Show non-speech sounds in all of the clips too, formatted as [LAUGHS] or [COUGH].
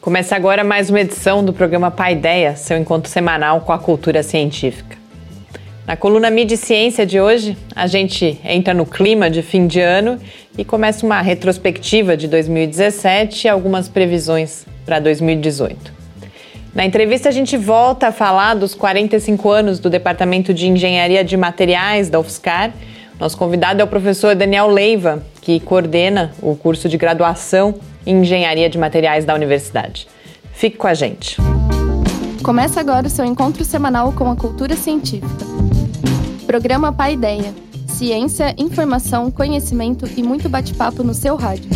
Começa agora mais uma edição do programa Paideia, seu encontro semanal com a cultura científica. Na coluna Mídia e Ciência de hoje, a gente entra no clima de fim de ano e começa uma retrospectiva de 2017 e algumas previsões para 2018. Na entrevista, a gente volta a falar dos 45 anos do Departamento de Engenharia de Materiais da UFSCar. Nosso convidado é o professor Daniel Leiva, que coordena o curso de graduação em Engenharia de Materiais da universidade. Fique com a gente. Começa agora o seu encontro semanal com a cultura científica. Programa Pai Ideia. Ciência, informação, conhecimento e muito bate-papo no seu rádio.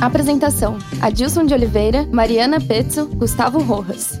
Apresentação: Adilson de Oliveira, Mariana Pezzo, Gustavo Rojas.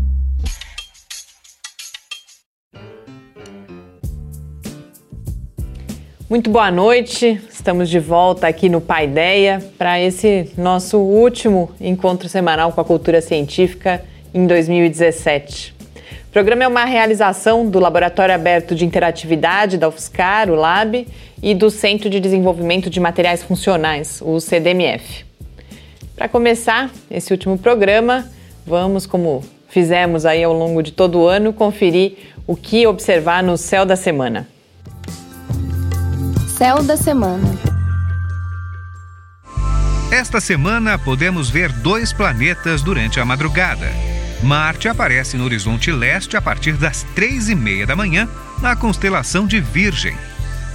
Muito boa noite, estamos de volta aqui no Paideia para esse nosso último encontro semanal com a cultura científica em 2017. O programa é uma realização do Laboratório Aberto de Interatividade da UFSCar, o LAB, e do Centro de Desenvolvimento de Materiais Funcionais, o CDMF. Para começar esse último programa, vamos, como fizemos aí ao longo de todo o ano, conferir o que observar no céu da semana. Céu da Semana. Esta semana podemos ver dois planetas durante a madrugada. Marte aparece no horizonte leste a partir das três e meia da manhã, na constelação de Virgem.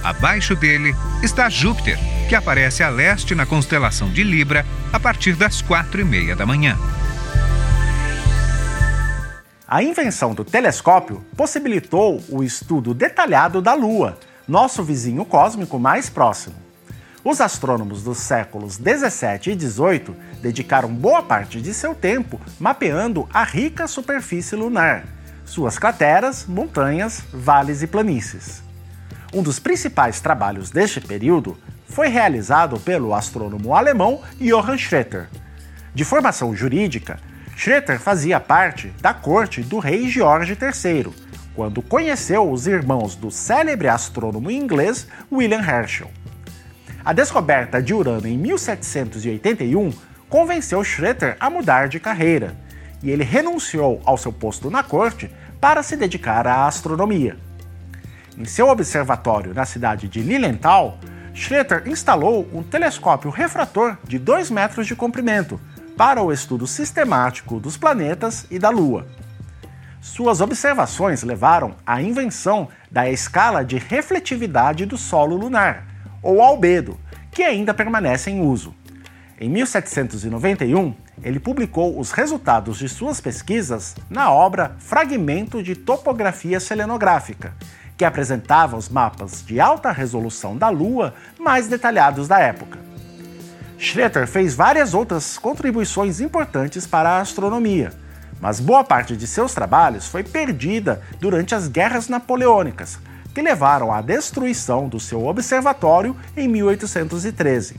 Abaixo dele está Júpiter, que aparece a leste na constelação de Libra a partir das quatro e meia da manhã. A invenção do telescópio possibilitou o estudo detalhado da Lua, nosso vizinho cósmico mais próximo. Os astrônomos dos séculos 17 e 18 dedicaram boa parte de seu tempo mapeando a rica superfície lunar, suas crateras, montanhas, vales e planícies. Um dos principais trabalhos deste período foi realizado pelo astrônomo alemão Johann Schroeter. De formação jurídica, Schroeter fazia parte da corte do rei George III, quando conheceu os irmãos do célebre astrônomo inglês William Herschel. A descoberta de Urano em 1781 convenceu Schroeter a mudar de carreira, e ele renunciou ao seu posto na corte para se dedicar à astronomia. Em seu observatório na cidade de Lilienthal, Schroeter instalou um telescópio refrator de 2 metros de comprimento para o estudo sistemático dos planetas e da Lua. Suas observações levaram à invenção da escala de refletividade do solo lunar, ou albedo, que ainda permanece em uso. Em 1791, ele publicou os resultados de suas pesquisas na obra Fragmento de Topografia Selenográfica, que apresentava os mapas de alta resolução da Lua mais detalhados da época. Schroeter fez várias outras contribuições importantes para a astronomia mas boa parte de seus trabalhos foi perdida durante as guerras napoleônicas, que levaram à destruição do seu observatório em 1813.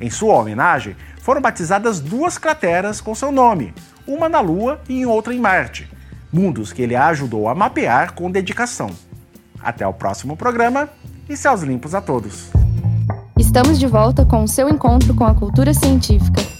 Em sua homenagem, foram batizadas duas crateras com seu nome, uma na Lua e outra em Marte, mundos que ele ajudou a mapear com dedicação. Até o próximo programa e céus limpos a todos. Estamos de volta com o seu encontro com a cultura científica.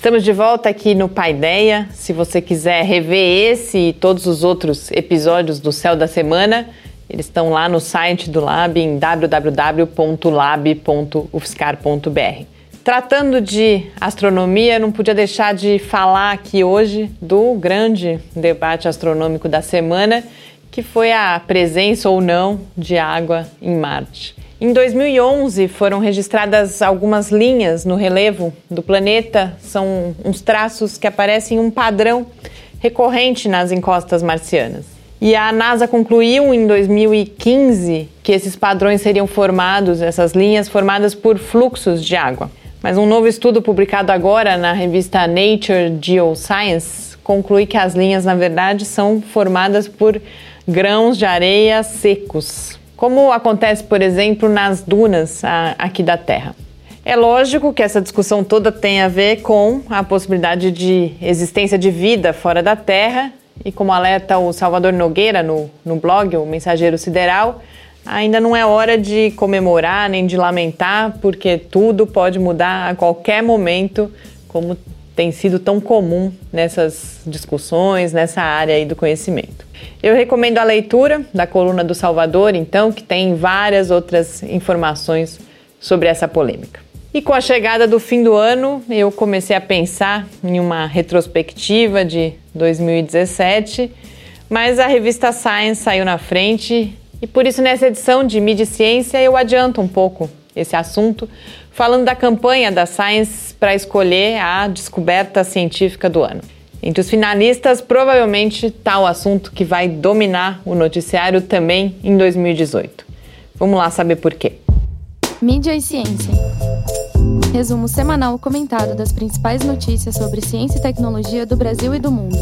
Estamos de volta aqui no Paideia. Se você quiser rever esse e todos os outros episódios do Céu da Semana, eles estão lá no site do Lab em www.lab.ufscar.br. Tratando de astronomia, não podia deixar de falar aqui hoje do grande debate astronômico da semana, que foi a presença ou não de água em Marte. Em 2011 foram registradas algumas linhas no relevo do planeta, são uns traços que aparecem um padrão recorrente nas encostas marcianas. E a NASA concluiu em 2015 que esses padrões seriam formados, essas linhas formadas por fluxos de água. Mas um novo estudo publicado agora na revista Nature Geoscience conclui que as linhas, na verdade, são formadas por grãos de areia secos, como acontece, por exemplo, nas dunas aqui da Terra. É lógico que essa discussão toda tem a ver com a possibilidade de existência de vida fora da Terra, e como alerta o Salvador Nogueira no, no blog, o Mensageiro Sideral, ainda não é hora de comemorar nem de lamentar, porque tudo pode mudar a qualquer momento, como tem sido tão comum nessas discussões, nessa área aí do conhecimento. Eu recomendo a leitura da coluna do Salvador, então, que tem várias outras informações sobre essa polêmica. E com a chegada do fim do ano, eu comecei a pensar em uma retrospectiva de 2017, mas a revista Science saiu na frente e por isso nessa edição de Mídia e Ciência eu adianto um pouco esse assunto, falando da campanha da Science para escolher a descoberta científica do ano. Entre os finalistas, provavelmente está o assunto que vai dominar o noticiário também em 2018. Vamos lá saber por quê. Mídia e Ciência. Resumo semanal comentado das principais notícias sobre ciência e tecnologia do Brasil e do mundo.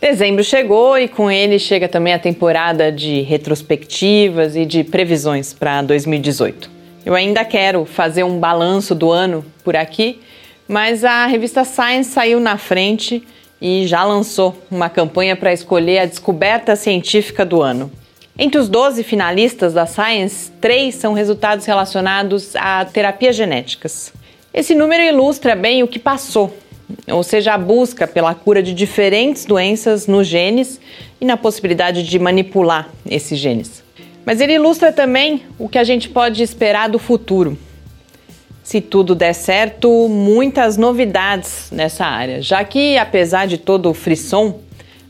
Dezembro chegou e com ele chega também a temporada de retrospectivas e de previsões para 2018. Eu ainda quero fazer um balanço do ano por aqui, mas a revista Science saiu na frente e já lançou uma campanha para escolher a descoberta científica do ano. Entre os 12 finalistas da Science, três são resultados relacionados a terapias genéticas. Esse número ilustra bem o que passou, ou seja, a busca pela cura de diferentes doenças nos genes e na possibilidade de manipular esses genes. Mas ele ilustra também o que a gente pode esperar do futuro. Se tudo der certo, muitas novidades nessa área, já que, apesar de todo o frisson,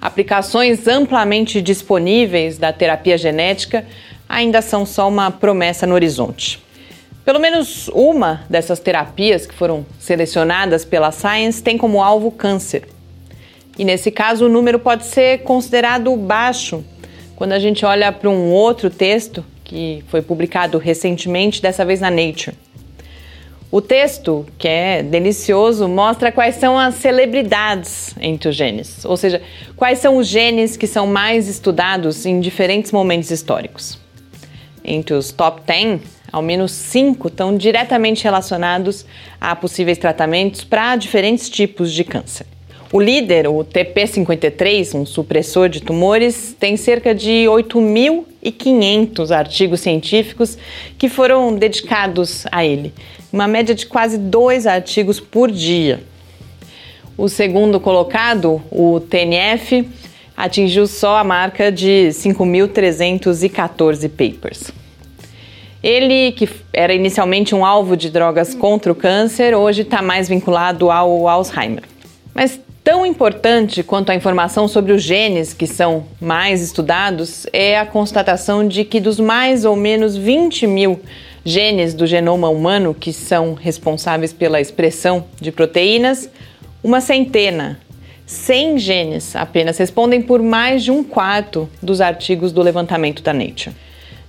Aplicações amplamente disponíveis da terapia genética ainda são só uma promessa no horizonte. Pelo menos uma dessas terapias que foram selecionadas pela Science tem como alvo câncer. E nesse caso, o número pode ser considerado baixo quando a gente olha para um outro texto que foi publicado recentemente, dessa vez na Nature. O texto, que é delicioso, mostra quais são as celebridades entre os genes, ou seja, quais são os genes que são mais estudados em diferentes momentos históricos. Entre os top 10, ao menos 5 estão diretamente relacionados a possíveis tratamentos para diferentes tipos de câncer. O líder, o TP53, um supressor de tumores, tem cerca de 8.500 artigos científicos que foram dedicados a ele, uma média de quase dois artigos por dia. O segundo colocado, o TNF, atingiu só a marca de 5.314 papers. Ele, que era inicialmente um alvo de drogas contra o câncer, hoje está mais vinculado ao Alzheimer. Mas Tão importante quanto a informação sobre os genes que são mais estudados é a constatação de que dos mais ou menos 20 mil genes do genoma humano que são responsáveis pela expressão de proteínas, uma centena, 100 genes apenas, respondem por mais de um quarto dos artigos do levantamento da Nature.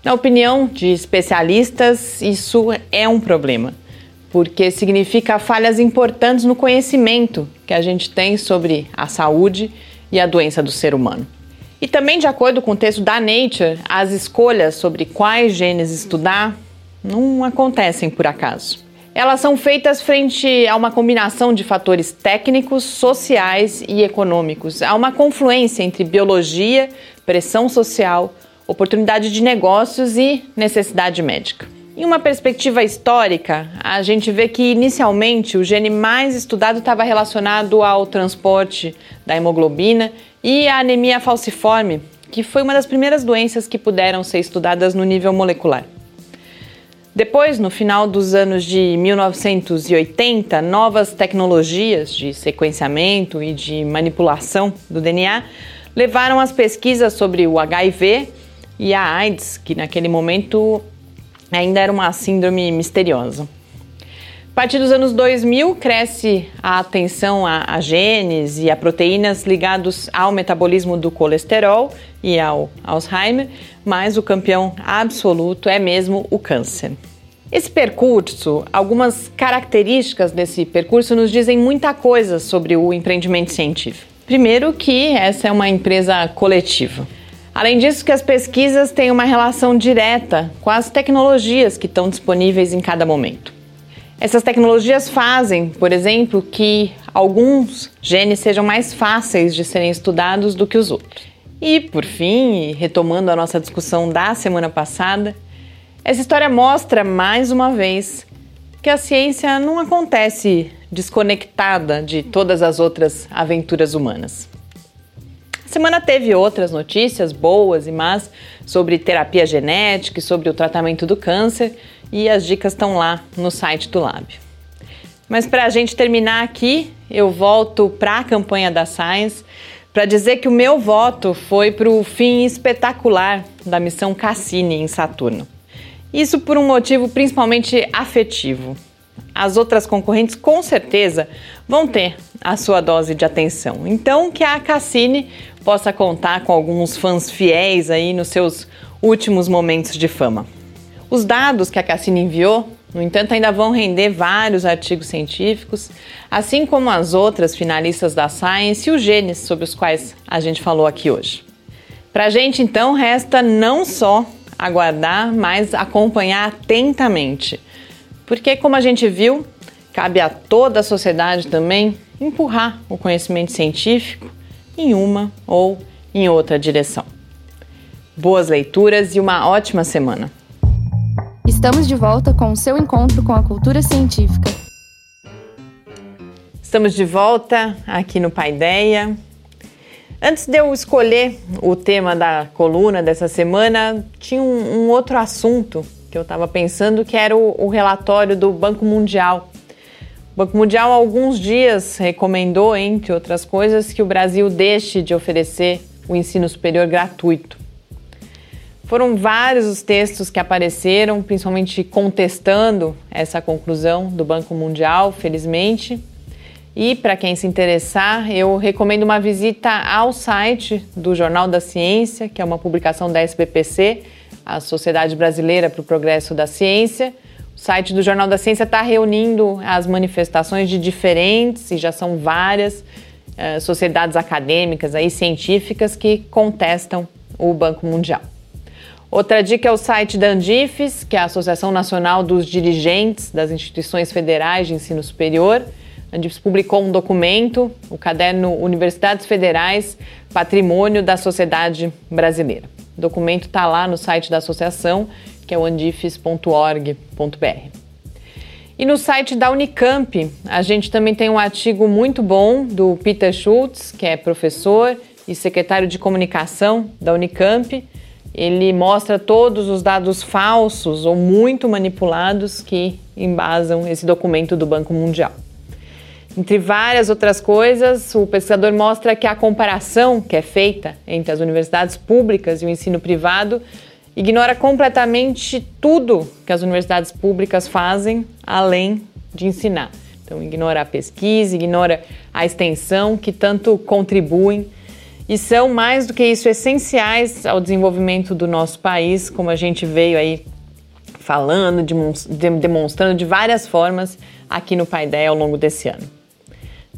Na opinião de especialistas, isso é um problema porque significa falhas importantes no conhecimento que a gente tem sobre a saúde e a doença do ser humano. E também, de acordo com o texto da Nature, as escolhas sobre quais genes estudar não acontecem por acaso. Elas são feitas frente a uma combinação de fatores técnicos, sociais e econômicos. Há uma confluência entre biologia, pressão social, oportunidade de negócios e necessidade médica. Em uma perspectiva histórica, a gente vê que inicialmente o gene mais estudado estava relacionado ao transporte da hemoglobina e à anemia falciforme, que foi uma das primeiras doenças que puderam ser estudadas no nível molecular. Depois, no final dos anos de 1980, novas tecnologias de sequenciamento e de manipulação do DNA levaram as pesquisas sobre o HIV e a AIDS, que naquele momento ainda era uma síndrome misteriosa. A partir dos anos 2000, cresce a atenção a, a, genes e a proteínas ligados ao metabolismo do colesterol e ao Alzheimer, mas o campeão absoluto é mesmo o câncer. Esse percurso, algumas características desse percurso nos dizem muita coisa sobre o empreendimento científico. Primeiro que essa é uma empresa coletiva. Além disso, que as pesquisas têm uma relação direta com as tecnologias que estão disponíveis em cada momento. Essas tecnologias fazem, por exemplo, que alguns genes sejam mais fáceis de serem estudados do que os outros. E, por fim, retomando a nossa discussão da semana passada, essa história mostra mais uma vez que a ciência não acontece desconectada de todas as outras aventuras humanas. A semana teve outras notícias boas e más sobre terapia genética e sobre o tratamento do câncer, e as dicas estão lá no site do Lab. Mas para a gente terminar aqui, eu volto para a campanha da Science para dizer que o meu voto foi para o fim espetacular da missão Cassini em Saturno. Isso por um motivo principalmente afetivo. As outras concorrentes com certeza vão ter a sua dose de atenção. Então que a Cassini possa contar com alguns fãs fiéis aí nos seus últimos momentos de fama. Os dados que a Cassini enviou, no entanto, ainda vão render vários artigos científicos, assim como as outras finalistas da Science e os genes sobre os quais a gente falou aqui hoje. Para a gente, então, resta não só aguardar, mas acompanhar atentamente. Porque, como a gente viu, cabe a toda a sociedade também empurrar o conhecimento científico em uma ou em outra direção. Boas leituras e uma ótima semana! Estamos de volta com o seu encontro com a cultura científica. Estamos de volta aqui no Paideia. Antes de eu escolher o tema da coluna dessa semana, tinha um, um outro assunto que eu estava pensando que era o, o relatório do Banco Mundial o Banco Mundial há alguns dias recomendou, entre outras coisas, que o Brasil deixe de oferecer o ensino superior gratuito. Foram vários os textos que apareceram, principalmente contestando essa conclusão do Banco Mundial, felizmente. E para quem se interessar, eu recomendo uma visita ao site do Jornal da Ciência, que é uma publicação da SBPC, a Sociedade Brasileira para o Progresso da Ciência site do Jornal da Ciência está reunindo as manifestações de diferentes, e já são várias, uh, sociedades acadêmicas e científicas que contestam o Banco Mundial. Outra dica é o site da Andifes, que é a Associação Nacional dos Dirigentes das Instituições Federais de Ensino Superior. A Andifes publicou um documento, o caderno Universidades Federais, Patrimônio da Sociedade Brasileira. O documento está lá no site da associação que é o andifes.org.br. E no site da Unicamp, a gente também tem um artigo muito bom do Peter Schultz, que é professor e secretário de comunicação da Unicamp. Ele mostra todos os dados falsos ou muito manipulados que embasam esse documento do Banco Mundial. Entre várias outras coisas, o pesquisador mostra que a comparação que é feita entre as universidades públicas e o ensino privado ignora completamente tudo que as universidades públicas fazem além de ensinar. Então, ignora a pesquisa, ignora a extensão que tanto contribuem e são mais do que isso essenciais ao desenvolvimento do nosso país, como a gente veio aí falando, demonstrando de várias formas aqui no Paideia ao longo desse ano.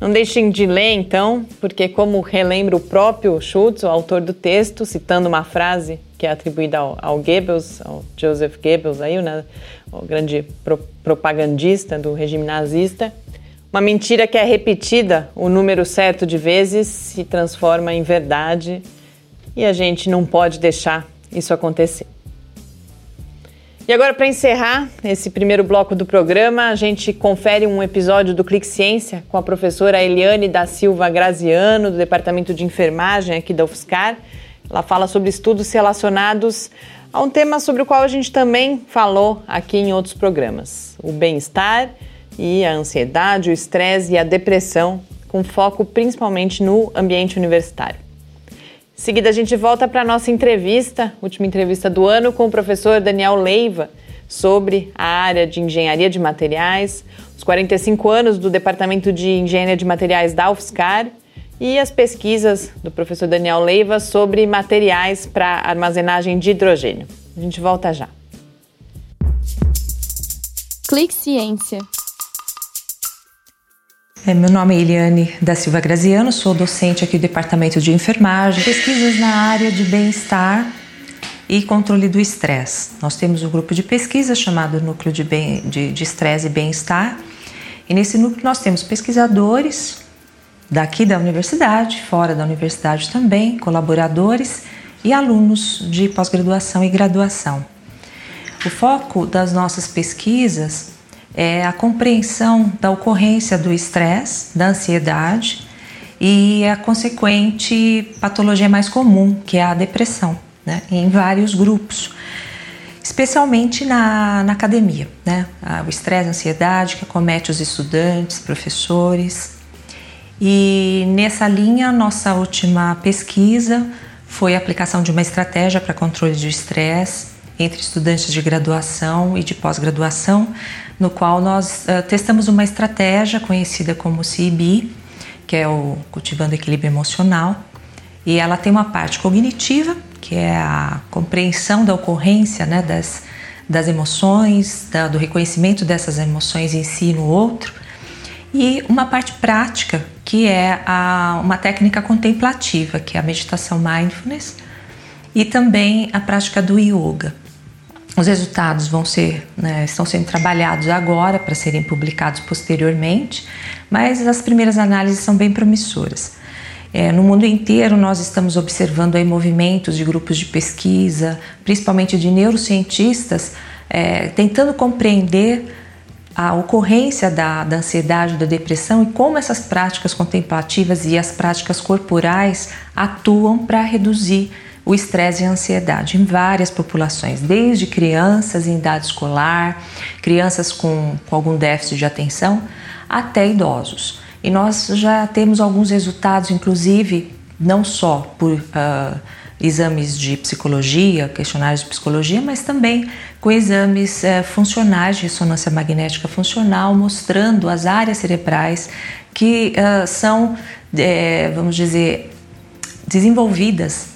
Não deixem de ler, então, porque, como relembra o próprio Schultz, o autor do texto, citando uma frase que é atribuída ao, ao Goebbels, ao Joseph Goebbels, aí, né, o grande pro, propagandista do regime nazista, uma mentira que é repetida o número certo de vezes se transforma em verdade e a gente não pode deixar isso acontecer. E agora, para encerrar esse primeiro bloco do programa, a gente confere um episódio do Clique Ciência com a professora Eliane da Silva Graziano, do Departamento de Enfermagem aqui da UFSCar. Ela fala sobre estudos relacionados a um tema sobre o qual a gente também falou aqui em outros programas: o bem-estar e a ansiedade, o estresse e a depressão, com foco principalmente no ambiente universitário. Em seguida, a gente volta para a nossa entrevista, última entrevista do ano, com o professor Daniel Leiva, sobre a área de engenharia de materiais, os 45 anos do Departamento de Engenharia de Materiais da UFSCar e as pesquisas do professor Daniel Leiva sobre materiais para armazenagem de hidrogênio. A gente volta já. Clique Ciência. É, meu nome é Eliane da Silva Graziano, sou docente aqui do Departamento de Enfermagem, pesquisas na área de bem-estar e controle do estresse. Nós temos um grupo de pesquisa chamado Núcleo de Estresse de, de e Bem-Estar, e nesse núcleo nós temos pesquisadores daqui da universidade, fora da universidade também, colaboradores e alunos de pós-graduação e graduação. O foco das nossas pesquisas é a compreensão da ocorrência do estresse, da ansiedade e a consequente patologia mais comum, que é a depressão, né, em vários grupos, especialmente na, na academia. Né, o estresse, a ansiedade que acomete os estudantes, professores. E nessa linha, nossa última pesquisa foi a aplicação de uma estratégia para controle de estresse entre estudantes de graduação e de pós-graduação, no qual nós uh, testamos uma estratégia conhecida como CIB, que é o Cultivando Equilíbrio Emocional, e ela tem uma parte cognitiva, que é a compreensão da ocorrência né, das, das emoções, da, do reconhecimento dessas emoções em si e no outro, e uma parte prática, que é a, uma técnica contemplativa, que é a meditação mindfulness, e também a prática do yoga. Os resultados vão ser, né, estão sendo trabalhados agora para serem publicados posteriormente, mas as primeiras análises são bem promissoras. É, no mundo inteiro, nós estamos observando aí movimentos de grupos de pesquisa, principalmente de neurocientistas, é, tentando compreender a ocorrência da, da ansiedade, da depressão e como essas práticas contemplativas e as práticas corporais atuam para reduzir o estresse e a ansiedade em várias populações, desde crianças em idade escolar, crianças com, com algum déficit de atenção, até idosos. E nós já temos alguns resultados, inclusive, não só por uh, exames de psicologia, questionários de psicologia, mas também com exames uh, funcionais de ressonância magnética funcional, mostrando as áreas cerebrais que uh, são, eh, vamos dizer, desenvolvidas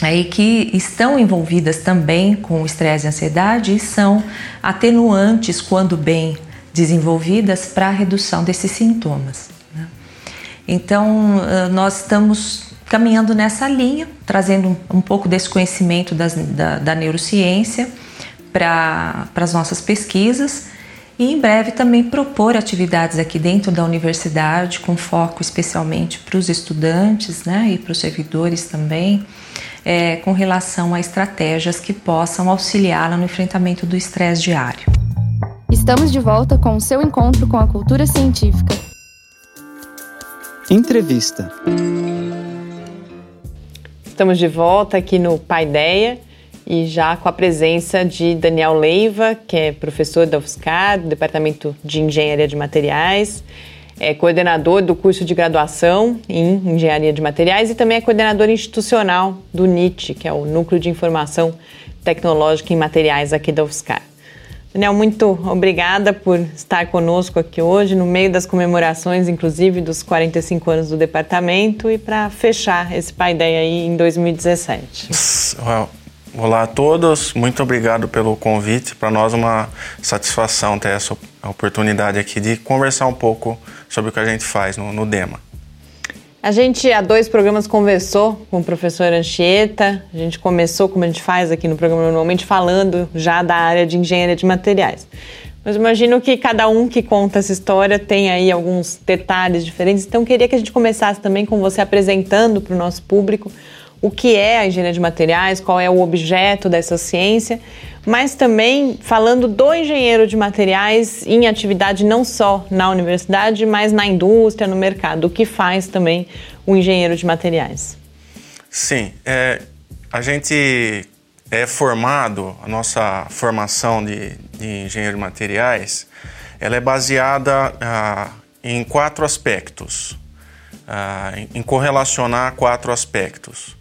aí que estão envolvidas também com estresse e ansiedade e são atenuantes quando bem desenvolvidas para a redução desses sintomas. Né? Então, nós estamos caminhando nessa linha, trazendo um, pouco desse conhecimento das, da, da neurociência para as nossas pesquisas e em breve também propor atividades aqui dentro da universidade, com foco especialmente para os estudantes né, e para os servidores também, é, com relação a estratégias que possam auxiliá-la no enfrentamento do estresse diário. Estamos de volta com o seu encontro com a cultura científica. Entrevista. Estamos de volta aqui no Paideia e já com a presença de Daniel Leiva, que é professor da UFSCar, do Departamento de Engenharia de Materiais, é coordenador do curso de graduação em Engenharia de Materiais e também é coordenador institucional do NIT, que é o Núcleo de Informação Tecnológica em Materiais aqui da UFSCar. Daniel, muito obrigada por estar conosco aqui hoje, no meio das comemorações, inclusive, dos 45 anos do departamento, e para fechar esse Paideia aí em 2017. Olá a todos, muito obrigado pelo convite. Para nós uma satisfação ter essa oportunidade aqui de conversar um pouco sobre o que a gente faz no, no DEMA. A gente, há dois programas, conversou com o professor Anchieta. A gente começou, como a gente faz aqui no programa normalmente, falando já da área de engenharia de materiais. Mas imagino que cada um que conta essa história tem aí alguns detalhes diferentes. Então, queria que a gente começasse também com você apresentando para o nosso público o que é a engenharia de materiais, qual é o objeto dessa ciência, mas também falando do engenheiro de materiais em atividade não só na universidade, mas na indústria, no mercado, o que faz também o engenheiro de materiais. Sim, é, a gente é formado, a nossa formação de, de engenheiro de materiais, ela é baseada ah, em quatro aspectos, ah, em, em correlacionar quatro aspectos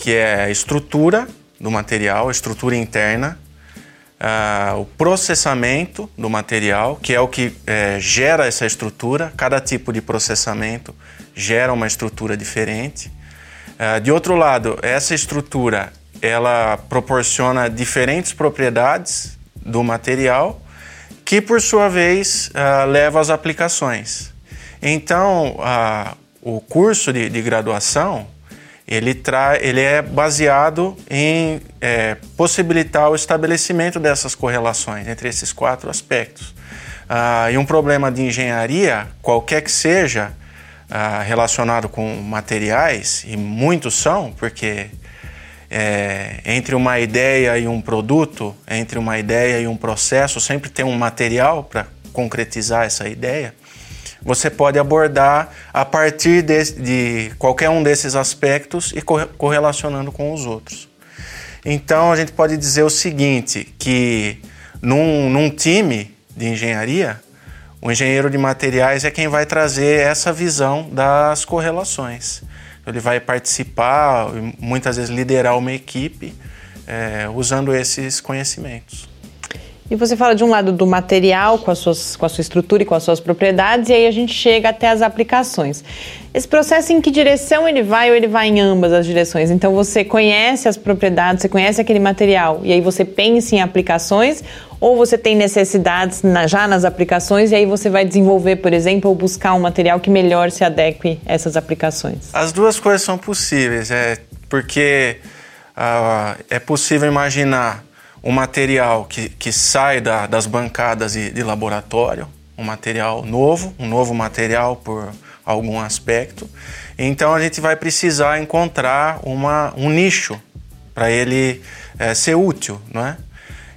que é a estrutura do material, a estrutura interna, uh, o processamento do material, que é o que é, gera essa estrutura. Cada tipo de processamento gera uma estrutura diferente. Uh, de outro lado, essa estrutura ela proporciona diferentes propriedades do material, que por sua vez uh, leva às aplicações. Então, o curso de, de graduação ele, tra ele é baseado em é, possibilitar o estabelecimento dessas correlações entre esses quatro aspectos. Ah, e um problema de engenharia, qualquer que seja, ah, relacionado com materiais, e muitos são, porque é, entre uma ideia e um produto, entre uma ideia e um processo, sempre tem um material para concretizar essa ideia você pode abordar a partir de, de qualquer um desses aspectos e correlacionando com os outros. Então a gente pode dizer o seguinte, que num, num time de engenharia, o engenheiro de materiais é quem vai trazer essa visão das correlações. Ele vai participar, muitas vezes liderar uma equipe é, usando esses conhecimentos. E você fala de um lado do material com, as suas, com a sua estrutura e com as suas propriedades, e aí a gente chega até as aplicações. Esse processo em que direção ele vai ou ele vai em ambas as direções? Então você conhece as propriedades, você conhece aquele material, e aí você pensa em aplicações, ou você tem necessidades na, já nas aplicações e aí você vai desenvolver, por exemplo, ou buscar um material que melhor se adeque a essas aplicações? As duas coisas são possíveis, é porque uh, é possível imaginar um material que, que sai da, das bancadas de, de laboratório, um material novo, um novo material por algum aspecto. Então a gente vai precisar encontrar uma, um nicho para ele é, ser útil, não é?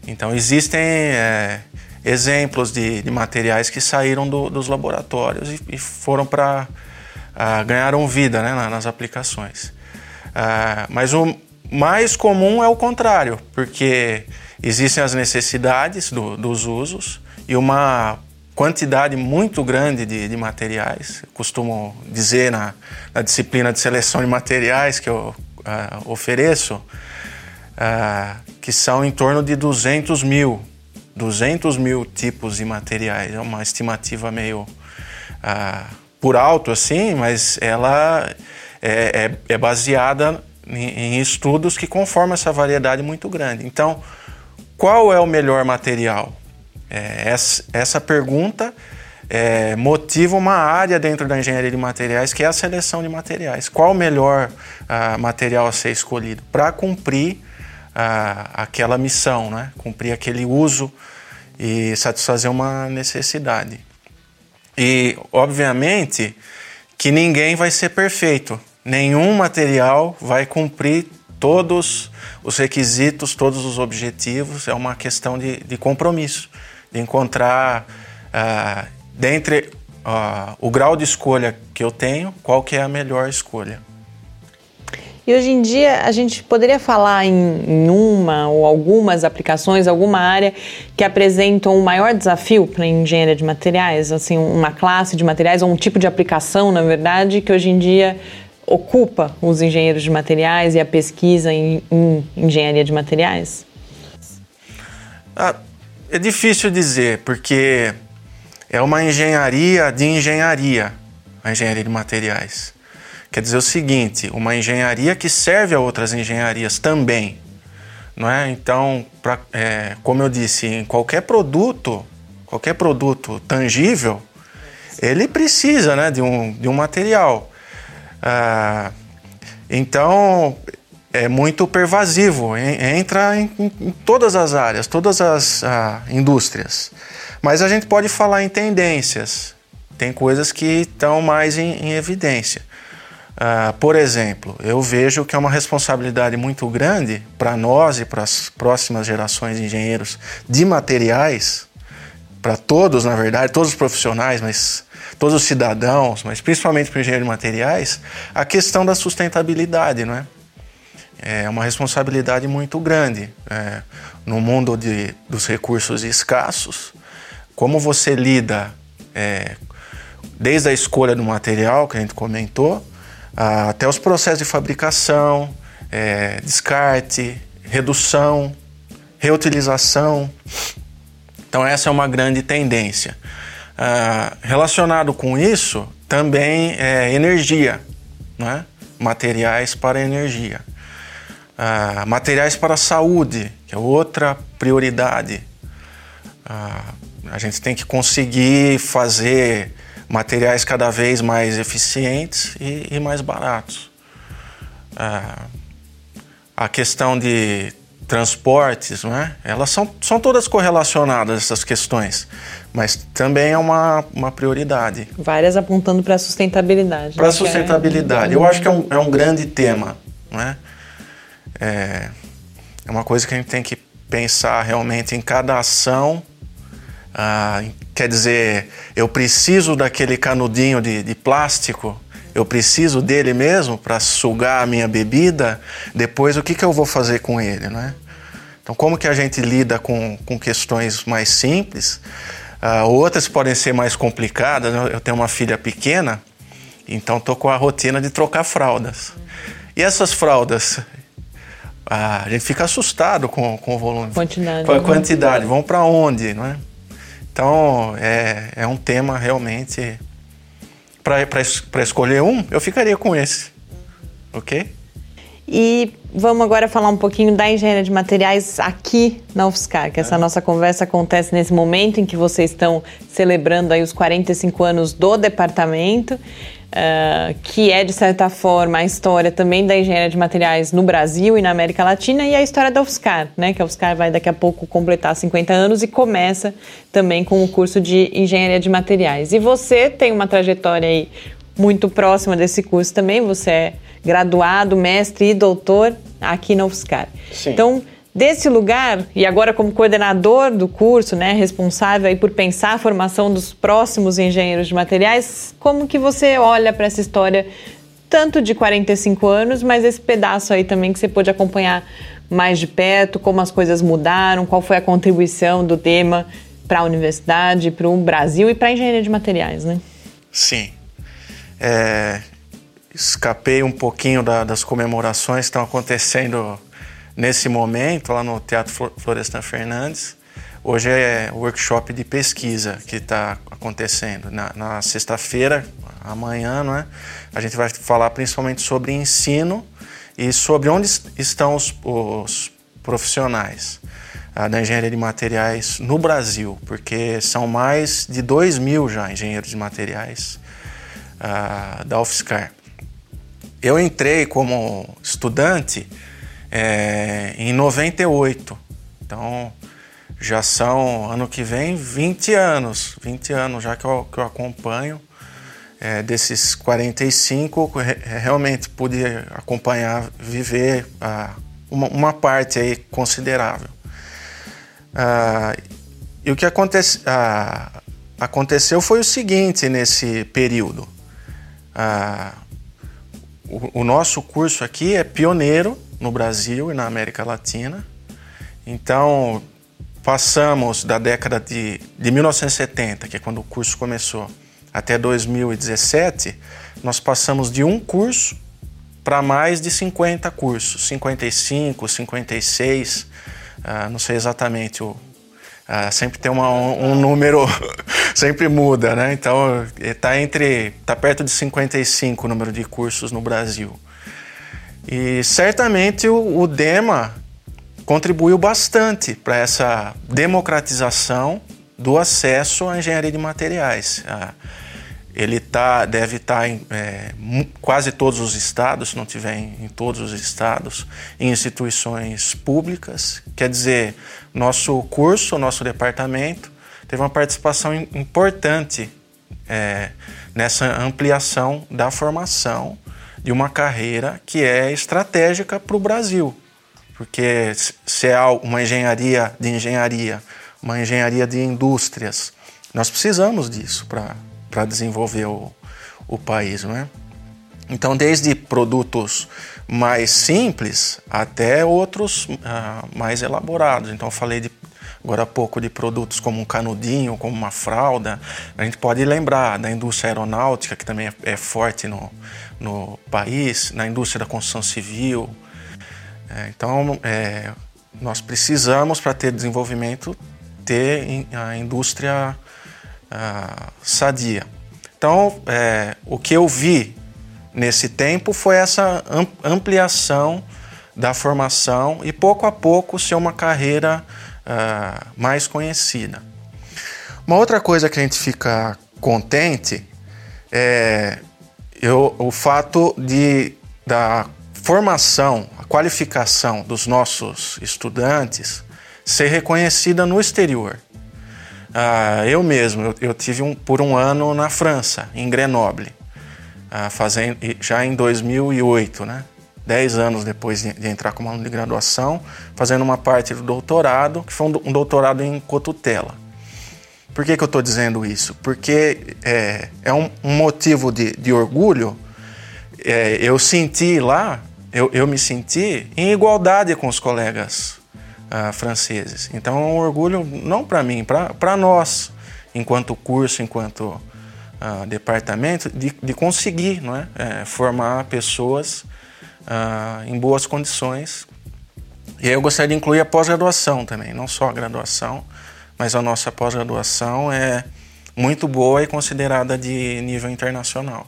Então existem é, exemplos de, de, materiais que saíram do, dos laboratórios e, e foram para uh, ganharam vida né, nas aplicações. Uh, mas o, mais comum é o contrário, porque existem as necessidades do, dos usos e uma quantidade muito grande de, de materiais. Eu costumo dizer na, na, disciplina de seleção de materiais que eu uh, ofereço uh, que são em torno de 200 mil, 200 mil tipos de materiais. É uma estimativa meio uh, por alto assim, mas ela é, é, é baseada em, estudos que conformam essa variedade muito grande. Então, qual é o melhor material? É, essa, essa, pergunta é, motiva uma área dentro da engenharia de materiais que é a seleção de materiais. Qual o melhor uh, material a ser escolhido para cumprir uh, aquela missão, né? cumprir aquele uso e satisfazer uma necessidade? E, obviamente, que ninguém vai ser perfeito nenhum material vai cumprir todos os requisitos, todos os objetivos. É uma questão de, de compromisso, de encontrar uh, dentre uh, o grau de escolha que eu tenho, qual que é a melhor escolha. E hoje em dia a gente poderia falar em, em, uma ou algumas aplicações, alguma área que apresentam um maior desafio para a engenharia de materiais, assim, uma classe de materiais ou um tipo de aplicação, na verdade, que hoje em dia ocupa os engenheiros de materiais e a pesquisa em, em engenharia de materiais? Ah, é difícil dizer, porque é uma engenharia de engenharia, a engenharia de materiais. Quer dizer o seguinte, uma engenharia que serve a outras engenharias também. Não é? Então, pra, é, como eu disse, em qualquer produto, qualquer produto tangível, ele precisa né, de, um, de um material. Ah, então é muito pervasivo, entra em, em, todas as áreas, todas as ah, indústrias. Mas a gente pode falar em tendências, tem coisas que estão mais em, em evidência. Ah, por exemplo, eu vejo que é uma responsabilidade muito grande para nós e para as próximas gerações de engenheiros de materiais, para todos, na verdade, todos os profissionais, mas todos os cidadãos, mas principalmente para o engenheiro de materiais, a questão da sustentabilidade, não é? É uma responsabilidade muito grande. É, no mundo de, dos recursos escassos, como você lida é, desde a escolha do material, que a gente comentou, a, até os processos de fabricação, é, descarte, redução, reutilização. Então, essa é uma grande tendência. Ah, relacionado com isso, também é energia, né? materiais para energia. Ah, materiais para a saúde, que é outra prioridade. Ah, a gente tem que conseguir fazer materiais cada vez mais eficientes e, e mais baratos. A questão de transportes, né? elas são, são todas correlacionadas, essas questões, mas também é uma, uma prioridade. Várias apontando para a sustentabilidade. Para a né? sustentabilidade. É... Eu acho que é um, é um grande tema. Né? É, é uma coisa que a gente tem que pensar realmente em cada ação. Ah, quer dizer, eu preciso daquele canudinho de, de plástico eu preciso dele mesmo para sugar a minha bebida, depois o que, que eu vou fazer com ele, né? Então, como que a gente lida com, com questões mais simples? Uh, outras podem ser mais complicadas. Eu tenho uma filha pequena, então estou com a rotina de trocar fraldas. E essas fraldas, uh, a gente fica assustado com, com o volume. Quantidade. Com a quantidade. Vão para onde, não é? Então, é, é um tema realmente para escolher um, eu ficaria com esse. Ok? E vamos agora falar um pouquinho da engenharia de materiais aqui na UFSCar, que essa é. nossa conversa acontece nesse momento em que vocês estão celebrando aí os 45 anos do departamento uh, que é, de certa forma, a história também da engenharia de materiais no Brasil e na América Latina e a história da UFSCar, né? Que a UFSCar vai daqui a pouco completar 50 anos e começa também com o curso de engenharia de materiais. E você tem uma trajetória aí muito próxima desse curso também, você é graduado, mestre e doutor aqui na UFSCar. Sim. Então, desse lugar e agora como coordenador do curso, né, responsável aí por pensar a formação dos próximos engenheiros de materiais, como que você olha para essa história tanto de 45 anos, mas esse pedaço aí também que você pôde acompanhar mais de perto, como as coisas mudaram, qual foi a contribuição do tema para a universidade, para o Brasil e para a engenharia de materiais, né? Sim. É, escapei um pouquinho da, das comemorações que estão acontecendo nesse momento, lá no Teatro Florestan Fernandes. Hoje é workshop de pesquisa que está acontecendo. Na, na sexta-feira, amanhã, não é? a gente vai falar principalmente sobre ensino e sobre onde estão os, os profissionais ah, da engenharia de materiais no Brasil, porque são mais de 2 mil já engenheiros de materiais ah, da UFSCar. Eu entrei como estudante é, em 98. Então já são, ano que vem, 20 anos. 20 anos já que eu, que eu acompanho. É, desses 45, realmente pude acompanhar, viver ah, uma, uma, parte aí considerável. Ah, e o que acontece, ah, aconteceu foi o seguinte nesse período. Ah, o, o nosso curso aqui é pioneiro no Brasil e na América Latina. Então, passamos da década de, de 1970, que é quando o curso começou, até 2017, nós passamos de um curso para mais de 50 cursos, 55, 56, uh, não sei exatamente o. Uh, sempre tem uma, um, um número, [LAUGHS] sempre muda, né? Então está entre, está perto de 55 o número de cursos no Brasil. E certamente o, o DEMA contribuiu bastante para essa democratização do acesso à engenharia de materiais. Ah, ele tá, deve estar tá em é, quase todos os estados, se não tiver em, em, todos os estados, em instituições públicas. Quer dizer, nosso curso, nosso departamento, teve uma participação importante é, nessa ampliação da formação de uma carreira que é estratégica para o Brasil. Porque se é uma engenharia de engenharia, uma engenharia de indústrias, nós precisamos disso para desenvolver o, o país, não é? Então, desde produtos mais simples até outros uh, mais elaborados. Então, falei de, agora há pouco de produtos como um canudinho, como uma fralda. A gente pode lembrar da indústria aeronáutica, que também é, é forte no, no país, na indústria da construção civil. É, então, é, nós precisamos, para ter desenvolvimento, ter a indústria a, sadia. Então, é, o que eu vi nesse tempo foi essa ampliação da formação e, pouco a pouco, ser uma carreira mais conhecida. Uma outra coisa que a gente fica contente é, eu, o fato de da formação, a qualificação dos nossos estudantes ser reconhecida no exterior. Ah, eu mesmo, eu, eu, tive um, por um ano na França, em Grenoble, ah, fazendo, já em 2008, né? Dez anos depois de, de, entrar como aluno de graduação, fazendo uma parte do doutorado, que foi um, um doutorado em cotutela. Por que, que eu estou dizendo isso? Porque é, é um, um motivo de, de orgulho. É, eu senti lá, eu, eu me senti em igualdade com os colegas uh, franceses. Então é um orgulho não para mim, para nós, enquanto curso, enquanto uh, departamento, de, de, conseguir não é? é formar pessoas uh, em boas condições. E aí eu gostaria de incluir a pós-graduação também, não só a graduação, mas a nossa pós-graduação é muito boa e considerada de nível internacional.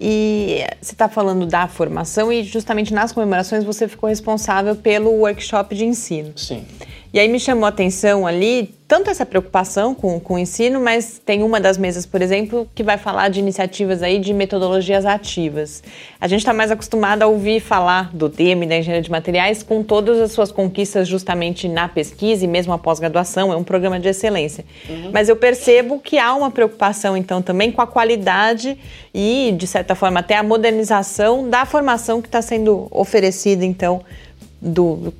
E você está falando da formação e justamente nas comemorações você ficou responsável pelo workshop de ensino. Sim. E aí me chamou a atenção ali, tanto essa preocupação com, com o ensino, mas tem uma das mesas, por exemplo, que vai falar de iniciativas aí de metodologias ativas. A gente está mais acostumado a ouvir falar do tema da engenharia de materiais com todas as suas conquistas justamente na pesquisa e mesmo a pós-graduação, é um programa de excelência. Uhum. Mas eu percebo que há uma preocupação, então, também com a qualidade e, de certa forma, até a modernização da formação que está sendo oferecida, então, do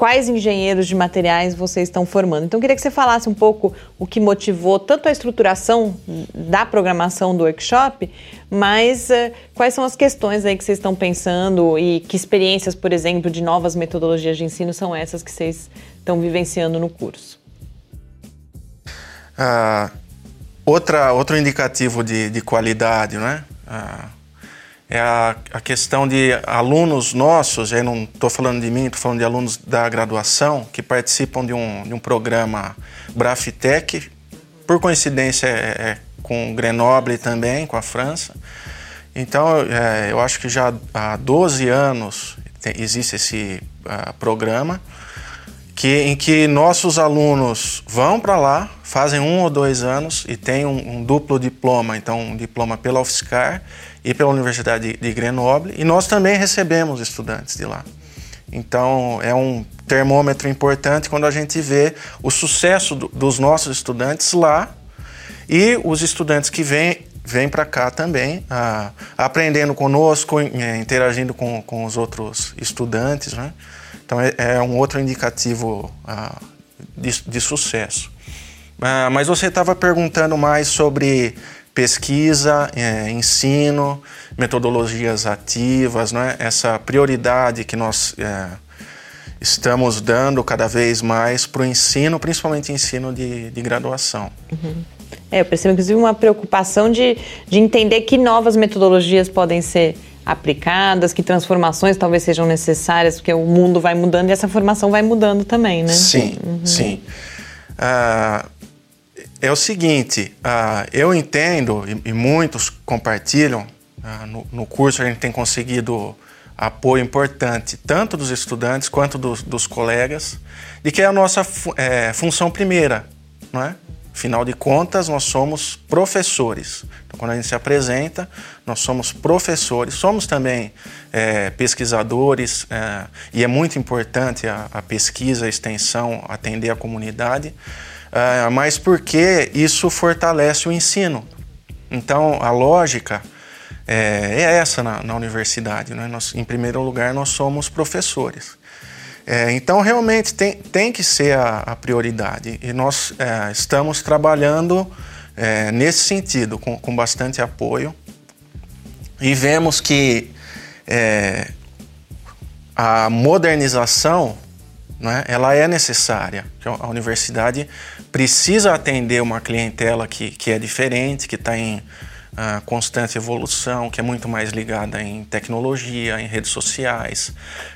quais engenheiros de materiais vocês estão formando. Então, eu queria que você falasse um pouco o que motivou tanto a estruturação da programação do workshop, mas uh, quais são as questões aí que vocês estão pensando e que experiências, por exemplo, de novas metodologias de ensino são essas que vocês estão vivenciando no curso? Ah, outra, outro indicativo de, de qualidade, né? Ah, é a, a questão de alunos nossos, aí não estou falando de mim, estou falando de alunos da graduação que participam de um, de um programa Brafitec, por coincidência é, é com Grenoble também, com a França. Então, é, eu acho que já há 12 anos existe esse uh, programa que, em que nossos alunos vão para lá, fazem um ou dois anos e têm um, um duplo diploma, então um diploma pela UFSCar e pela Universidade de Grenoble, e nós também recebemos estudantes de lá. Então, é um termômetro importante quando a gente vê o sucesso do, dos nossos estudantes lá e os estudantes que vêm vêm para cá também, ah, aprendendo conosco, eh, interagindo com, com os outros estudantes. Né? Então, é, é, um outro indicativo ah, de, de, sucesso. Ah, mas você estava perguntando mais sobre pesquisa, é, ensino, metodologias ativas, né? essa prioridade que nós é, estamos dando cada vez mais para o ensino, principalmente ensino de, de graduação. Uhum. É, eu percebo inclusive uma preocupação de, de entender que novas metodologias podem ser aplicadas, que transformações talvez sejam necessárias, porque o mundo vai mudando e essa formação vai mudando também, né? Sim, uhum. sim. Uh, é o seguinte, uh, eu entendo, e, e, muitos compartilham, uh, no, no, curso a gente tem conseguido apoio importante, tanto dos estudantes quanto dos, dos colegas, de que é a nossa é, função primeira, não é? Afinal de contas, nós somos professores. Então, quando a gente se apresenta, nós somos professores, somos também é, pesquisadores, é, e é muito importante a, a pesquisa, a extensão, atender a comunidade uh, mas porque isso fortalece o ensino. Então, a lógica é, é essa na, na universidade. Né? Nós, em primeiro lugar, nós somos professores. É, então, realmente, tem, tem que ser a, a prioridade. E nós é, estamos trabalhando é, nesse sentido, com, com bastante apoio. E vemos que é, a modernização né, ela é necessária. A universidade precisa atender uma clientela que, que é diferente, que está em constante evolução, que é muito mais ligada em tecnologia, em redes sociais,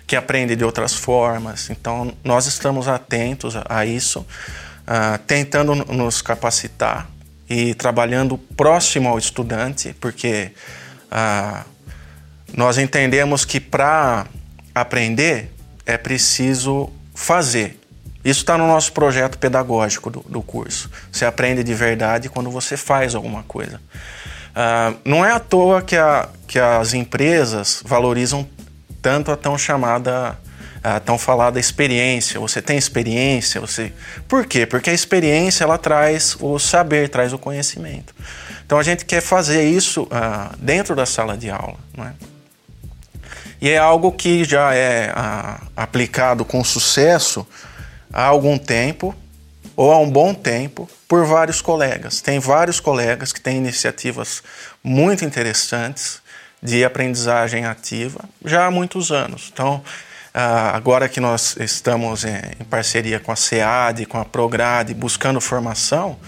que aprende de outras formas. Então, nós estamos atentos a, a isso, uh, tentando nos capacitar e trabalhando próximo ao estudante, porque uh, nós entendemos que para aprender é preciso fazer. Isso está no nosso projeto pedagógico do, do, curso. Você aprende de verdade quando você faz alguma coisa. Uh, não é à toa que, a, que as empresas valorizam tanto a tão chamada, a tão falada experiência. Você tem experiência, você. Por quê? Porque a experiência ela traz o saber, traz o conhecimento. Então a gente quer fazer isso uh, dentro da sala de aula, não é? E é algo que já é uh, aplicado com sucesso há algum tempo ou há um bom tempo por vários colegas. Tem vários colegas que têm iniciativas muito interessantes de aprendizagem ativa já há muitos anos. Então, ah, agora que nós estamos em parceria com a SEAD, com a Prograde, buscando formação,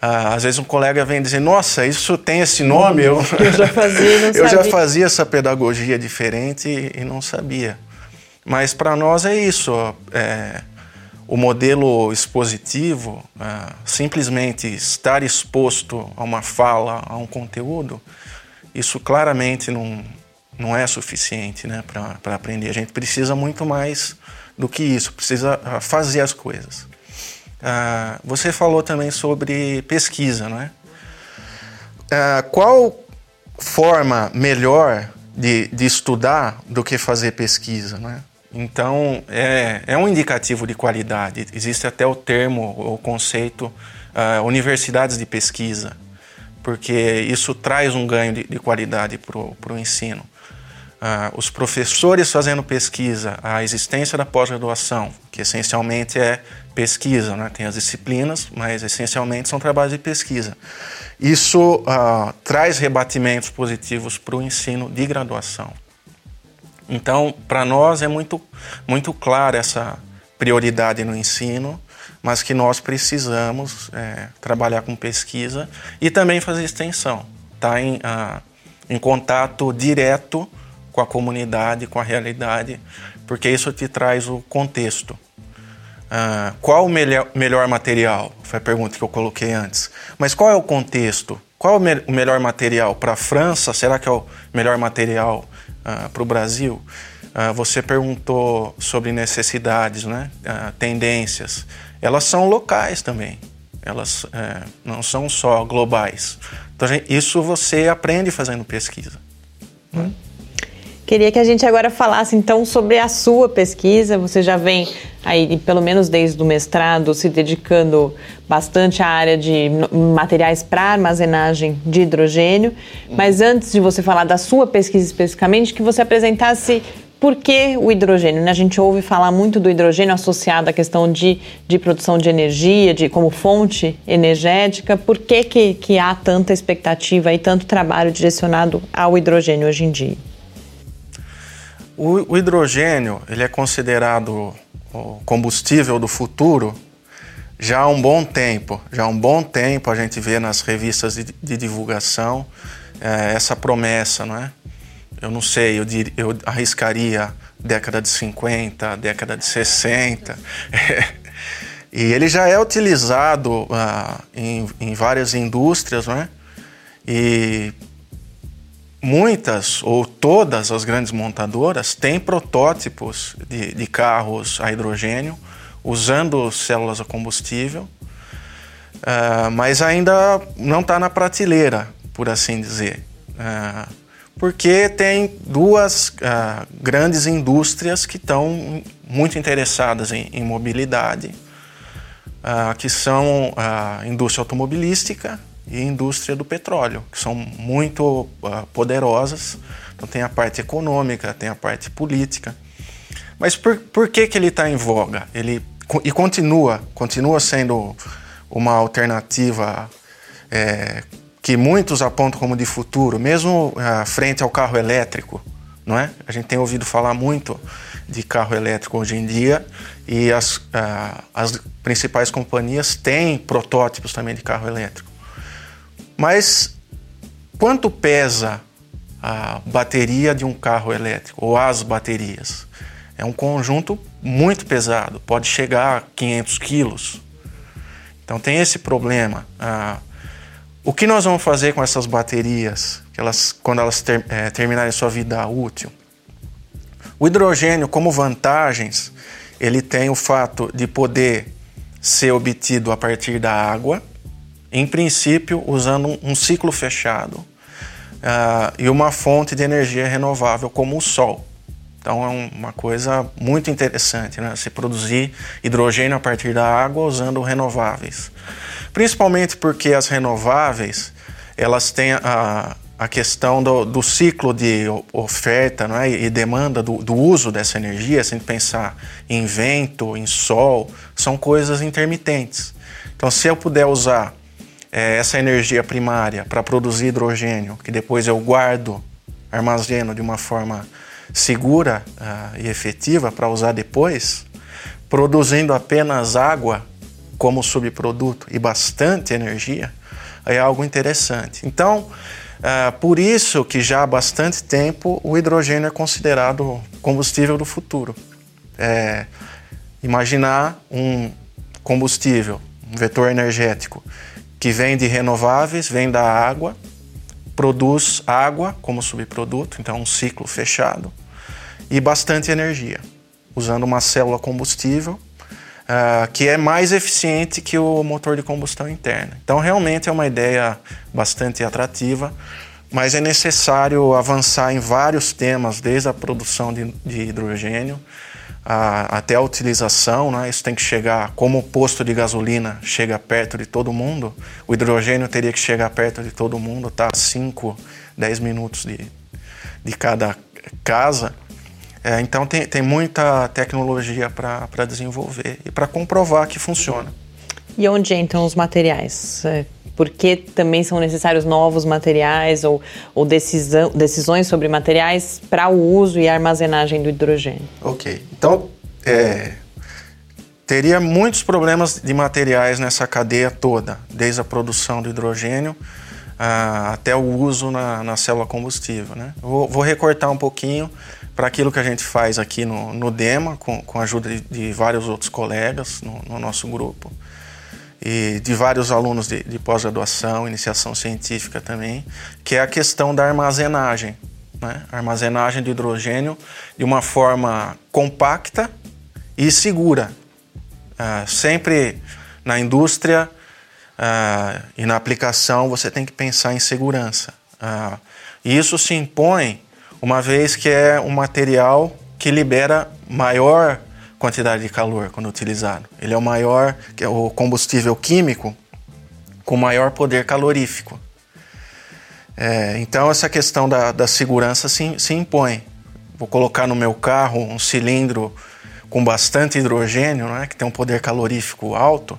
ah, às vezes um colega vem dizer, nossa, isso tem esse nome? Eu, [LAUGHS] eu já fazia, [LAUGHS] eu já fazia essa pedagogia diferente e, não sabia. Mas para nós é isso. É, o modelo expositivo, uh, simplesmente estar exposto a uma fala, a um conteúdo, isso claramente não, não é suficiente né, para aprender. A gente precisa muito mais do que isso, precisa uh, fazer as coisas. Uh, você falou também sobre pesquisa, não é? qual forma melhor de, de estudar do que fazer pesquisa, não é? Então, é, é um indicativo de qualidade. Existe até o termo, o conceito, uh, universidades de pesquisa, porque isso traz um ganho de, de qualidade para o ensino. Uh, os professores fazendo pesquisa, a existência da pós-graduação, que essencialmente é pesquisa, né? tem as disciplinas, mas essencialmente são trabalhos de pesquisa. Isso uh, traz rebatimentos positivos para o ensino de graduação. Então, para nós é muito, muito clara essa prioridade no ensino, mas que nós precisamos é, trabalhar com pesquisa e também fazer extensão, tá em, ah, em contato direto com a comunidade, com a realidade, porque isso te traz o contexto. Ah, qual o melhor, melhor material? Foi a pergunta que eu coloquei antes. Mas qual é o contexto? Qual é o, me o melhor material para a França? Será que é o melhor material uh, para o Brasil, uh, você perguntou sobre necessidades, né? Uh, tendências. Elas são locais também, elas eh, não são só globais. Então, isso você aprende fazendo pesquisa. Hum. Queria que a gente agora falasse então sobre a sua pesquisa. Você já vem aí, pelo menos desde o mestrado, se dedicando bastante à área de materiais para armazenagem de hidrogênio. Mas antes de você falar da sua pesquisa especificamente, que você apresentasse por que o hidrogênio? Né? A gente ouve falar muito do hidrogênio associado à questão de, de produção de energia, de como fonte energética. Por que, que, que há tanta expectativa e tanto trabalho direcionado ao hidrogênio hoje em dia? O, o hidrogênio ele é considerado o combustível do futuro já há um bom tempo. Já há um bom tempo a gente vê nas revistas de, de divulgação é, essa promessa, não é? Eu não sei, eu, dir, eu arriscaria década de 50, década de 60. [LAUGHS] e ele já é utilizado ah, em, em várias indústrias, não é? E muitas ou todas as grandes montadoras têm protótipos de, de carros a hidrogênio usando células a combustível, uh, mas ainda não está na prateleira, por assim dizer. Uh, porque tem duas uh, grandes indústrias que estão muito interessadas em, em mobilidade, que são a indústria automobilística e indústria do petróleo, que são muito uh, poderosas. Então tem a parte econômica, tem a parte política. Mas por, por que, que ele está em voga? Ele, e continua, continua sendo uma alternativa é, que muitos apontam como de futuro, mesmo uh, frente ao carro elétrico. Não é? A gente tem ouvido falar muito de carro elétrico hoje em dia e as, uh, as principais companhias têm protótipos também de carro elétrico. Mas quanto pesa a bateria de um carro elétrico ou as baterias? É um conjunto muito pesado, pode chegar a 500 quilos. Então tem esse problema. Ah, o que nós vamos fazer com essas baterias elas, quando elas ter, é, terminarem sua vida útil? O hidrogênio, como vantagens, ele tem o fato de poder ser obtido a partir da água, em princípio usando um ciclo fechado uh, e uma fonte de energia renovável como o sol. Então é uma coisa muito interessante, né? Se produzir hidrogênio a partir da água usando renováveis. Principalmente porque as renováveis elas têm a, a questão do, do ciclo de oferta né? e demanda do, do uso dessa energia, sem pensar em vento, em sol, são coisas intermitentes. Então, se eu puder usar é, essa energia primária para produzir hidrogênio, que depois eu guardo, armazeno de uma forma segura uh, e efetiva para usar depois, produzindo apenas água como subproduto e bastante energia, é algo interessante. Então, uh, por isso que já há bastante tempo o hidrogênio é considerado combustível do futuro. É, imaginar um combustível, um vetor energético que vem de renováveis, vem da água, produz água como subproduto, então um ciclo fechado, e bastante energia, usando uma célula combustível uh, que é mais eficiente que o motor de combustão interna. Então, realmente é uma ideia bastante atrativa, mas é necessário avançar em vários temas, desde a produção de, de hidrogênio a, até a utilização, né? isso tem que chegar, como o posto de gasolina chega perto de todo mundo, o hidrogênio teria que chegar perto de todo mundo, tá? 5, 10 minutos de, de cada casa. É, então tem, tem muita tecnologia para desenvolver e para comprovar que funciona. E onde entram os materiais? É, por que também são necessários novos materiais ou, ou decisão, decisões sobre materiais para o uso e armazenagem do hidrogênio? Ok. Então, é, teria muitos problemas de materiais nessa cadeia toda, desde a produção do hidrogênio ah, até o uso na, na célula combustível. Né? Vou, vou, recortar um pouquinho para aquilo que a gente faz aqui no, no DEMA, com, com a ajuda de, de vários outros colegas no, no nosso grupo e de vários alunos de, de pós-graduação, iniciação científica também, que é a questão da armazenagem. Né? Armazenagem de hidrogênio de uma forma compacta e segura. Uh, sempre na indústria uh, e na aplicação você tem que pensar em segurança. Uh, isso se impõe uma vez que é um material que libera maior quantidade de calor quando utilizado. Ele é o maior, que é o combustível químico com maior poder calorífico. É, então essa questão da, da segurança se, se impõe. Vou colocar no meu carro um cilindro com bastante hidrogênio, né, que tem um poder calorífico alto.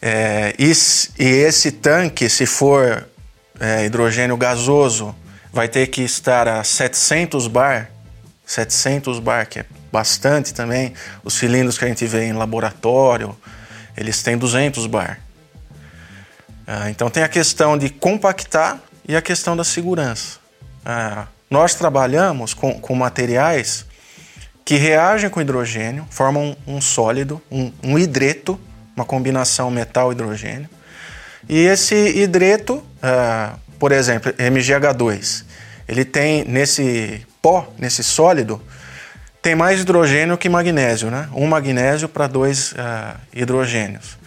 É, e, e, esse tanque, se for é, hidrogênio gasoso, vai ter que estar a 700 bar, 700 bar, que é bastante também. Os cilindros que a gente vê em laboratório, eles têm 200 bar. Ah, então tem a questão de compactar e a questão da segurança. Ah, nós trabalhamos com, com, materiais que reagem com hidrogênio, formam um, sólido, um, um hidreto, uma combinação metal-hidrogênio. E esse hidreto, ah, por exemplo, MgH2, ele tem nesse pó, nesse sólido, tem mais hidrogênio que magnésio, né? Um magnésio para dois uh, hidrogênios.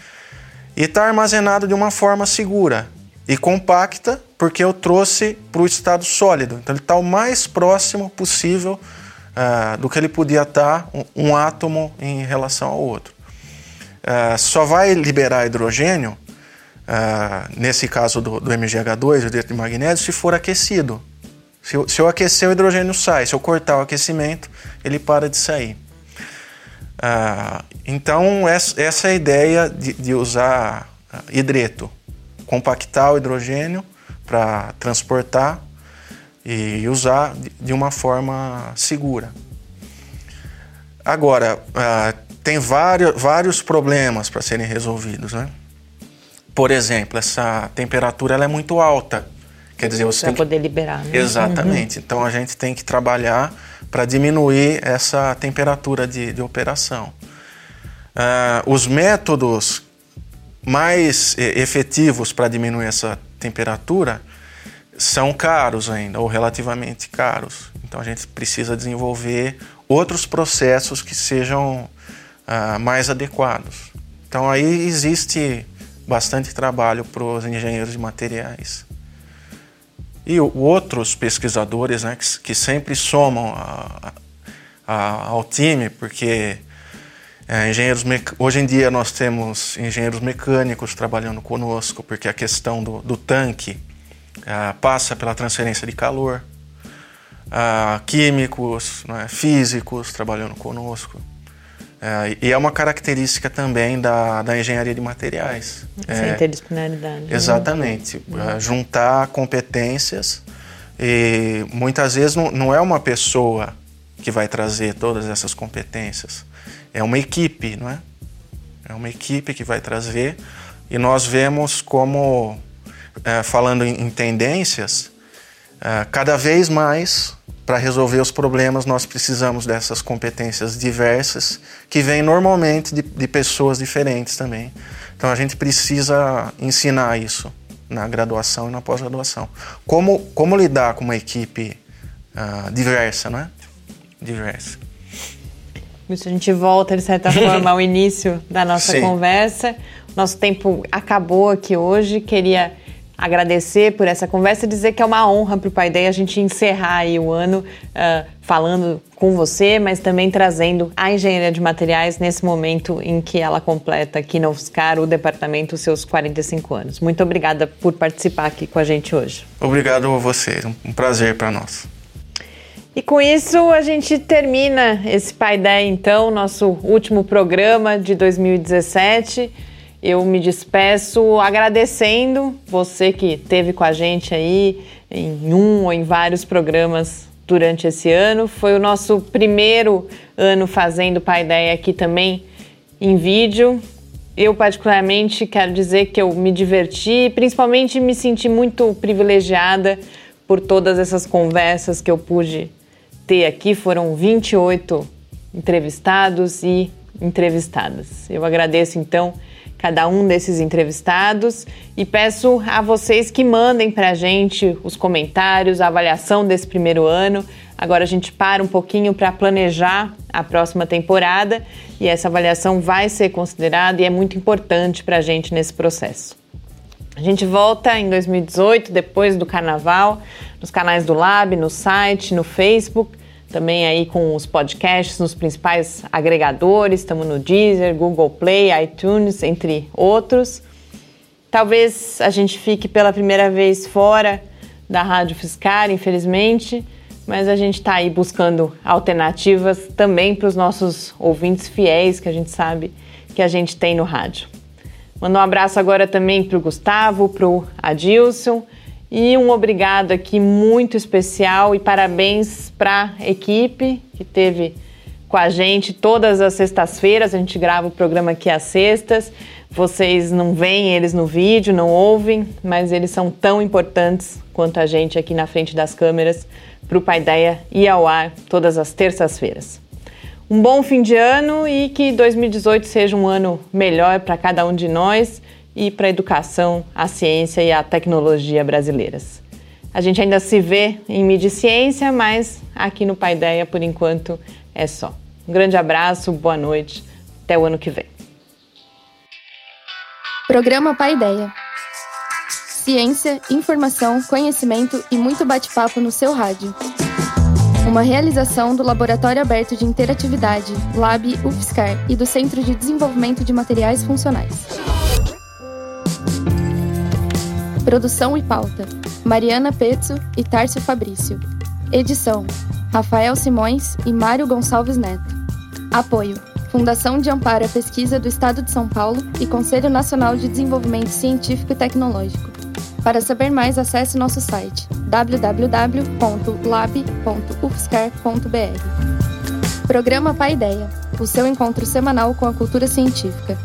E está armazenado de uma forma segura e compacta, porque eu trouxe para o estado sólido. Então ele está o mais próximo possível uh, do que ele podia estar tá, um, um, átomo em relação ao outro. Uh, só vai liberar hidrogênio, nesse caso do, do MgH2, o de magnésio, se for aquecido. Se eu, se eu aquecer, o hidrogênio sai. Se eu cortar o aquecimento, ele para de sair. Ah, então, essa, é a ideia de, de usar ah, hidreto. Compactar o hidrogênio para transportar e usar de uma forma segura. Agora, ah, tem vários, vários problemas para serem resolvidos. Né? Por exemplo, essa temperatura ela é muito alta. Quer dizer, você para poder liberar. Né? Exatamente. Uhum. Então a gente tem que trabalhar para diminuir essa temperatura de, de operação. Uh, os métodos mais efetivos para diminuir essa temperatura são caros ainda, ou relativamente caros. Então a gente precisa desenvolver outros processos que sejam uh, mais adequados. Então aí existe bastante trabalho para os engenheiros de materiais. E outros pesquisadores né, que, que sempre somam a, a, ao time, porque é, engenheiros hoje em dia nós temos engenheiros mecânicos trabalhando conosco, porque a questão do, do tanque é, passa pela transferência de calor, é, químicos, né, físicos trabalhando conosco. É, e é uma característica também da, da engenharia de materiais. Essa é, interdisciplinaridade. Né? Exatamente. Né? Juntar competências e muitas vezes não, não é uma pessoa que vai trazer todas essas competências. É uma equipe, não é? É uma equipe que vai trazer e nós vemos como, é, falando em, em tendências, é, cada vez mais para resolver os problemas nós precisamos dessas competências diversas que vêm normalmente de, de pessoas diferentes também. Então a gente precisa ensinar isso na graduação e na pós-graduação. Como, como lidar com uma equipe uh, diversa, né? Diversa. Isso, a gente volta, de certa forma, ao [LAUGHS] início da nossa Sim. conversa. Nosso tempo acabou aqui hoje. Queria agradecer por essa conversa e dizer que é uma honra para o Pai Day a gente encerrar o ano uh, falando com você, mas também trazendo a engenharia de materiais nesse momento em que ela completa aqui na UFSCar, o departamento, os seus 45 anos. Muito obrigada por participar aqui com a gente hoje. Obrigado a você, um prazer para nós. E com isso a gente termina esse Pai Day, então, nosso último programa de 2017. Eu me despeço agradecendo você que esteve com a gente aí em um ou em vários programas durante esse ano. Foi o nosso primeiro ano fazendo Pai Ideia aqui também em vídeo. Eu, particularmente, quero dizer que eu me diverti, principalmente me senti muito privilegiada por todas essas conversas que eu pude ter aqui. Foram 28 entrevistados e entrevistadas. Eu agradeço, então, cada um desses entrevistados e peço a vocês que mandem para a gente os comentários, a avaliação desse primeiro ano. Agora a gente para um pouquinho para planejar a próxima temporada e essa avaliação vai ser considerada e é muito importante para a gente nesse processo. A gente volta em 2018, depois do carnaval, nos canais do Lab, no site, no Facebook também aí com os podcasts nos principais agregadores, estamos no Deezer, Google Play, iTunes, entre outros. Talvez a gente fique pela primeira vez fora da Rádio Fiscar, infelizmente, mas a gente está aí buscando alternativas também para os nossos ouvintes fiéis que a gente sabe que a gente tem no rádio. Manda um abraço agora também para o Gustavo, para o Adilson e um obrigado aqui muito especial e parabéns para a equipe que teve com a gente todas as sextas-feiras. A gente grava o programa aqui às sextas. Vocês não veem eles no vídeo, não ouvem, mas eles são tão importantes quanto a gente aqui na frente das câmeras para o Paideia ir ao ar todas as terças-feiras. Um bom fim de ano e que 2018 seja um ano melhor para cada um de nós e para a educação, a ciência e a tecnologia brasileiras. A gente ainda se vê em mídia e ciência, mas aqui no Paideia, por enquanto, é só. Um grande abraço, boa noite, até o ano que vem. Programa Paideia. Ciência, informação, conhecimento e muito bate-papo no seu rádio. Uma realização do Laboratório Aberto de Interatividade, Lab UFSCar e do Centro de Desenvolvimento de Materiais Funcionais. Produção e pauta: Mariana Pezzo e Tárcio Fabrício. Edição: Rafael Simões e Mário Gonçalves Neto. Apoio: Fundação de Amparo à Pesquisa do Estado de São Paulo e Conselho Nacional de Desenvolvimento Científico e Tecnológico. Para saber mais, acesse nosso site www.lab.ufscar.br. Programa Pai Ideia, o seu encontro semanal com a cultura científica.